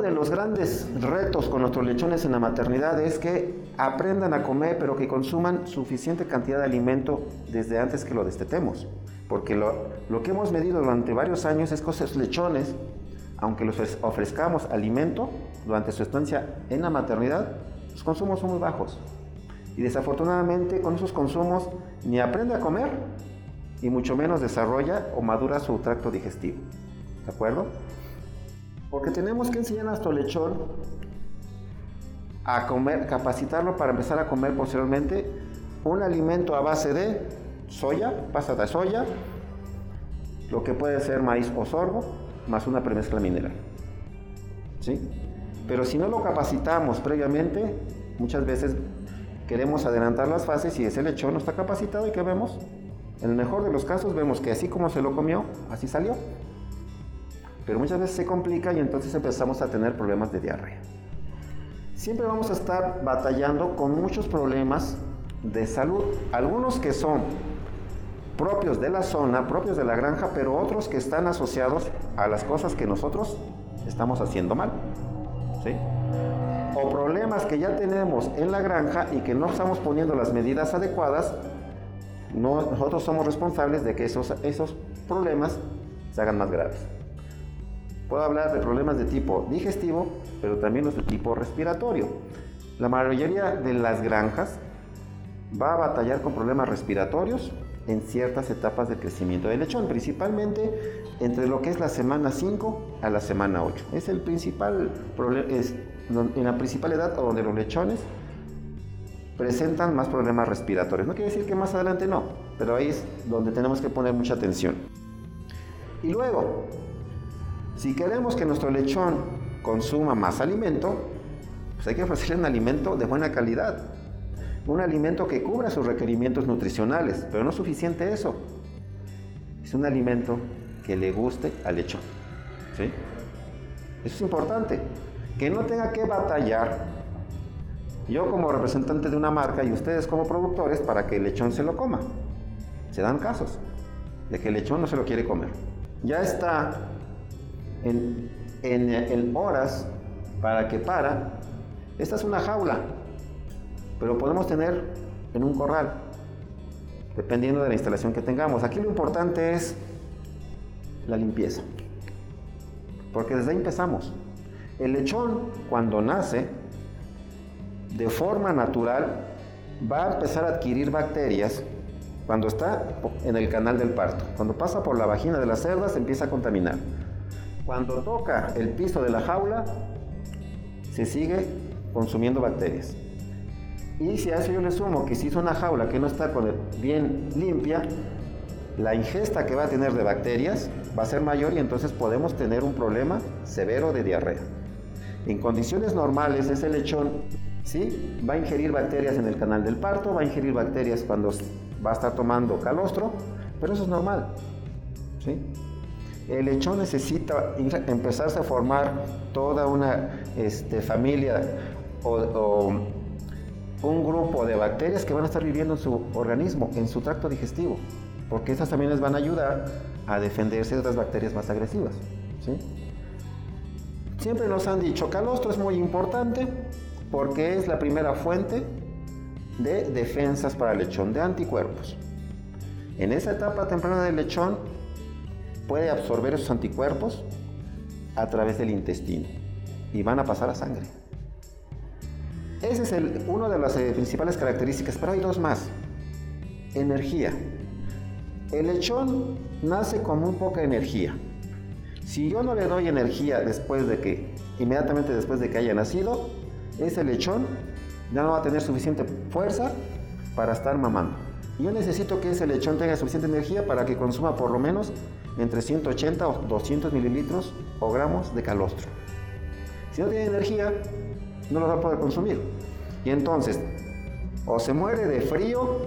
Uno de los grandes retos con nuestros lechones en la maternidad es que aprendan a comer, pero que consuman suficiente cantidad de alimento desde antes que lo destetemos. Porque lo, lo que hemos medido durante varios años es que esos lechones, aunque les ofrezcamos alimento durante su estancia en la maternidad, los consumos son muy bajos. Y desafortunadamente con esos consumos ni aprende a comer y mucho menos desarrolla o madura su tracto digestivo. ¿De acuerdo? Porque tenemos que enseñar a nuestro lechón a comer, capacitarlo para empezar a comer posteriormente un alimento a base de soya, pasta de soya, lo que puede ser maíz o sorgo, más una premezcla mineral. ¿Sí? Pero si no lo capacitamos previamente, muchas veces queremos adelantar las fases y ese lechón no está capacitado y ¿qué vemos? En el mejor de los casos vemos que así como se lo comió, así salió. Pero muchas veces se complica y entonces empezamos a tener problemas de diarrea. Siempre vamos a estar batallando con muchos problemas de salud. Algunos que son propios de la zona, propios de la granja, pero otros que están asociados a las cosas que nosotros estamos haciendo mal. ¿sí? O problemas que ya tenemos en la granja y que no estamos poniendo las medidas adecuadas nosotros somos responsables de que esos, esos problemas se hagan más graves. Puedo hablar de problemas de tipo digestivo, pero también los de tipo respiratorio. La mayoría de las granjas va a batallar con problemas respiratorios en ciertas etapas de crecimiento del lechón, principalmente entre lo que es la semana 5 a la semana 8. Es el principal es en la principal edad donde los lechones presentan más problemas respiratorios. No quiere decir que más adelante no, pero ahí es donde tenemos que poner mucha atención. Y luego, si queremos que nuestro lechón consuma más alimento, pues hay que ofrecerle un alimento de buena calidad. Un alimento que cubra sus requerimientos nutricionales, pero no es suficiente eso. Es un alimento que le guste al lechón. ¿sí? Eso es importante. Que no tenga que batallar yo como representante de una marca y ustedes como productores para que el lechón se lo coma. Se dan casos de que el lechón no se lo quiere comer. Ya está en, horas para que para. Esta es una jaula, pero podemos tener en un corral, dependiendo de la instalación que tengamos. Aquí lo importante es la limpieza, porque desde ahí empezamos. El lechón, cuando nace, de forma natural va a empezar a adquirir bacterias cuando está en el canal del parto. Cuando pasa por la vagina de las cerdas empieza a contaminar. Cuando toca el piso de la jaula se sigue consumiendo bacterias. Y si a eso yo le sumo que si es una jaula que no está bien limpia, la ingesta que va a tener de bacterias va a ser mayor y entonces podemos tener un problema severo de diarrea. En condiciones normales ese lechón ¿sí? Va a ingerir bacterias en el canal del parto, va a ingerir bacterias cuando va a estar tomando calostro, pero eso es normal, ¿sí? El lechón necesita empezarse a formar toda una este, familia o, un grupo de bacterias que van a estar viviendo en su organismo, en su tracto digestivo, porque esas también les van a ayudar a defenderse de otras bacterias más agresivas. ¿sí? Siempre nos han dicho, calostro es muy importante, porque es la primera fuente de defensas para el lechón, de anticuerpos. En esa etapa temprana del lechón puede absorber esos anticuerpos a través del intestino y van a pasar a sangre. Esa es una de las eh, principales características, pero hay dos más. Energía. El lechón nace con muy poca energía. Si yo no le doy energía después de que, inmediatamente después de que haya nacido, ese lechón ya no va a tener suficiente fuerza para estar mamando. Yo necesito que ese lechón tenga suficiente energía para que consuma por lo menos entre 180 o 200 mililitros o gramos de calostro. Si no tiene energía, no lo va a poder consumir. Y entonces, o se muere de frío,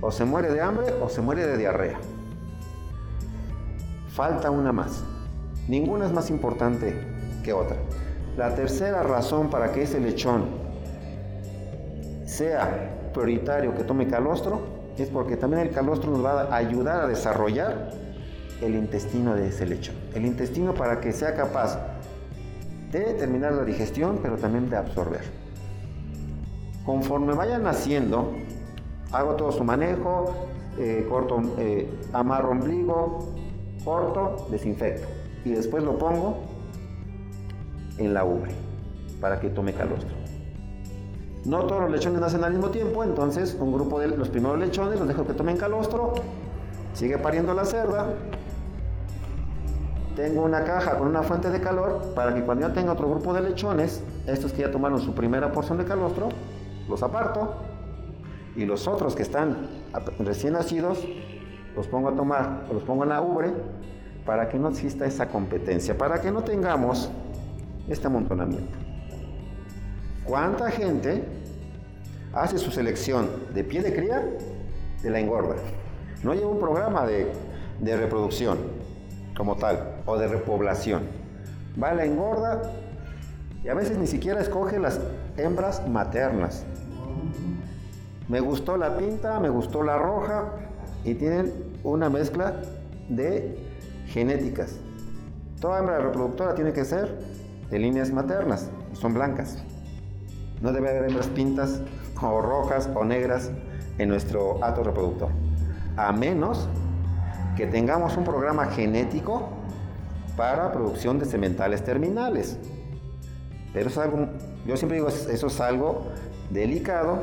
o se muere de hambre, o se muere de diarrea. Falta una más. Ninguna es más importante que otra. La tercera razón para que ese lechón sea prioritario que tome calostro es porque también el calostro nos va a ayudar a desarrollar el intestino de ese lechón. El intestino para que sea capaz de terminar la digestión, pero también de absorber. Conforme vayan haciendo, hago todo su manejo, eh, corto, eh, amarro ombligo, corto, desinfecto y después lo pongo en la ubre para que tome calostro. No todos los lechones nacen al mismo tiempo, entonces un grupo de los primeros lechones los dejo que tomen calostro, sigue pariendo la cerda, tengo una caja con una fuente de calor para que cuando yo tenga otro grupo de lechones, estos que ya tomaron su primera porción de calostro, los aparto y los otros que están recién nacidos los pongo a tomar, los pongo en la ubre para que no exista esa competencia, para que no tengamos este amontonamiento. ¿Cuánta gente hace su selección de pie de cría de la engorda? No lleva un programa de, de reproducción como tal o de repoblación. Va la engorda y a veces ni siquiera escoge las hembras maternas. Me gustó la pinta, me gustó la roja y tienen una mezcla de genéticas. Toda hembra reproductora tiene que ser de líneas maternas son blancas. No debe haber hembras pintas o rojas o negras en nuestro acto reproductor. A menos que tengamos un programa genético para producción de sementales terminales. Pero es algo, yo siempre digo, eso es algo delicado,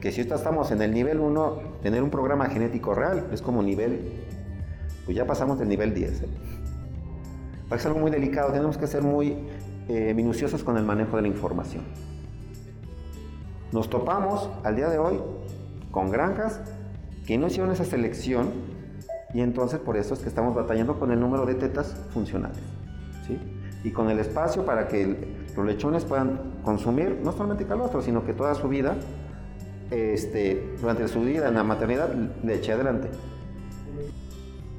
que si estamos en el nivel 1, tener un programa genético real es como nivel, pues ya pasamos del nivel 10. ¿eh? Es algo muy delicado, tenemos que ser muy eh, minuciosos con el manejo de la información. Nos topamos al día de hoy con granjas que no hicieron esa selección y entonces por eso es que estamos batallando con el número de tetas funcionales. ¿sí? Y con el espacio para que los lechones puedan consumir no solamente calostro, sino que toda su vida, este, durante su vida en la maternidad, leche adelante.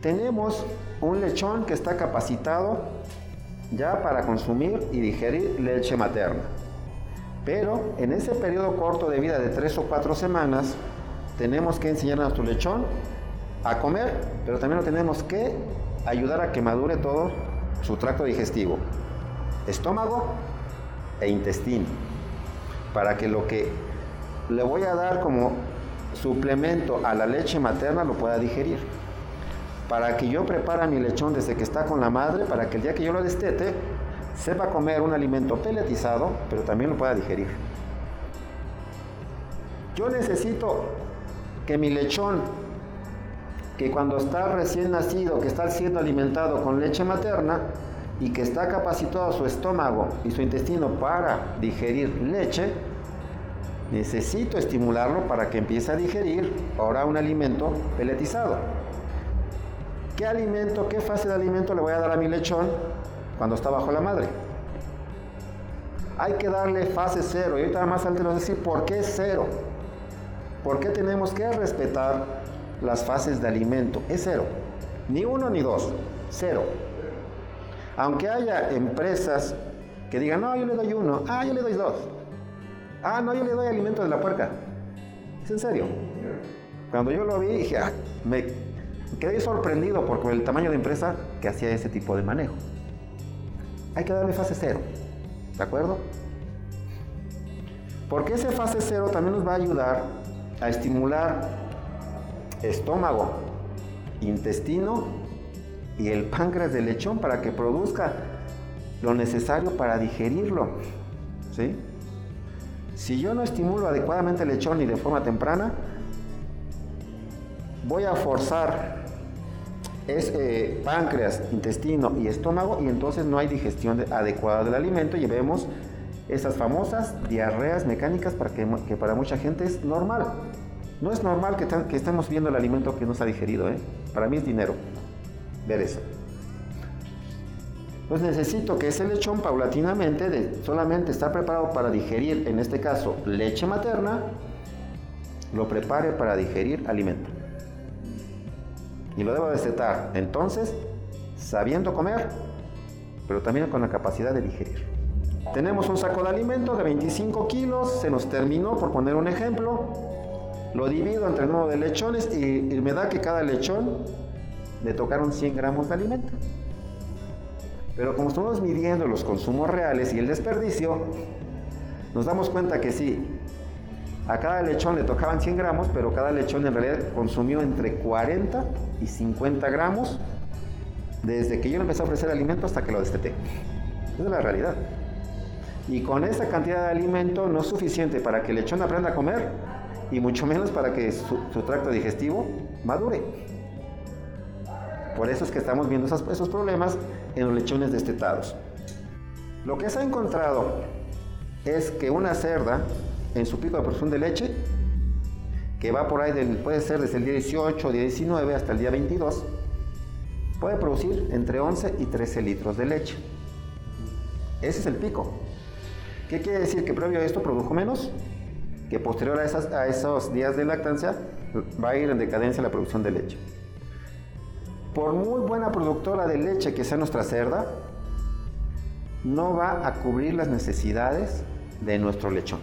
Tenemos un lechón que está capacitado ya para consumir y digerir leche materna. Pero en ese periodo corto de vida de 3 o 4 semanas, tenemos que enseñar a nuestro lechón a comer, pero también lo tenemos que ayudar a que madure todo su tracto digestivo, estómago e intestino, para que lo que le voy a dar como suplemento a la leche materna lo pueda digerir. Para que yo prepare mi lechón desde que está con la madre, para que el día que yo lo destete, sepa comer un alimento peletizado, pero también lo pueda digerir. Yo necesito que mi lechón que cuando está recién nacido, que está siendo alimentado con leche materna y que está capacitado su estómago y su intestino para digerir leche, necesito estimularlo para que empiece a digerir ahora un alimento peletizado. ¿Qué alimento, qué fase de alimento le voy a dar a mi lechón cuando está bajo la madre? Hay que darle fase cero. Y ahorita más adelante a decir por qué cero. ¿Por qué tenemos que respetar las fases de alimento. Es cero. Ni uno ni dos. Cero. Aunque haya empresas que digan, no, yo le doy uno. Ah, yo le doy dos. Ah, no, yo le doy alimento de la puerca. Es en serio. Cuando yo lo vi, dije, ah, me quedé sorprendido por el tamaño de empresa que hacía ese tipo de manejo. Hay que darle fase cero. ¿De acuerdo? Porque ese fase cero también nos va a ayudar a estimular estómago, intestino y el páncreas del lechón para que produzca lo necesario para digerirlo. ¿sí? Si yo no estimulo adecuadamente el lechón y de forma temprana, voy a forzar ese páncreas, intestino y estómago y entonces no hay digestión adecuada del alimento y vemos esas famosas diarreas mecánicas para que para mucha gente es normal. No es normal que, estemos viendo el alimento que nos ha digerido. ¿eh? Para mí es dinero ver eso. Pues necesito que ese lechón paulatinamente, solamente estar preparado para digerir, en este caso, leche materna, lo prepare para digerir alimento. Y lo debo destetar. Entonces, sabiendo comer, pero también con la capacidad de digerir. Tenemos un saco de alimento de 25 kilos, se nos terminó, por poner un ejemplo. Lo divido entre el número de lechones y, me da que cada lechón le tocaron 100 gramos de alimento. Pero como estamos midiendo los consumos reales y el desperdicio, nos damos cuenta que sí, a cada lechón le tocaban 100 gramos, pero cada lechón en realidad consumió entre 40 y 50 gramos desde que yo le empecé a ofrecer alimento hasta que lo desteté. Esa es la realidad. Y con esa cantidad de alimento no es suficiente para que el lechón aprenda a comer y mucho menos para que su, tracto digestivo madure. Por eso es que estamos viendo esos, problemas en los lechones destetados. Lo que se ha encontrado es que una cerda en su pico de producción de leche, que va por ahí, del, puede ser desde el día 18, día 19 hasta el día 22, puede producir entre 11 y 13 litros de leche. Ese es el pico. ¿Qué quiere decir? Que previo a esto produjo menos, que posterior a, a esos días de lactancia va a ir en decadencia la producción de leche. Por muy buena productora de leche que sea nuestra cerda, no va a cubrir las necesidades de nuestro lechón.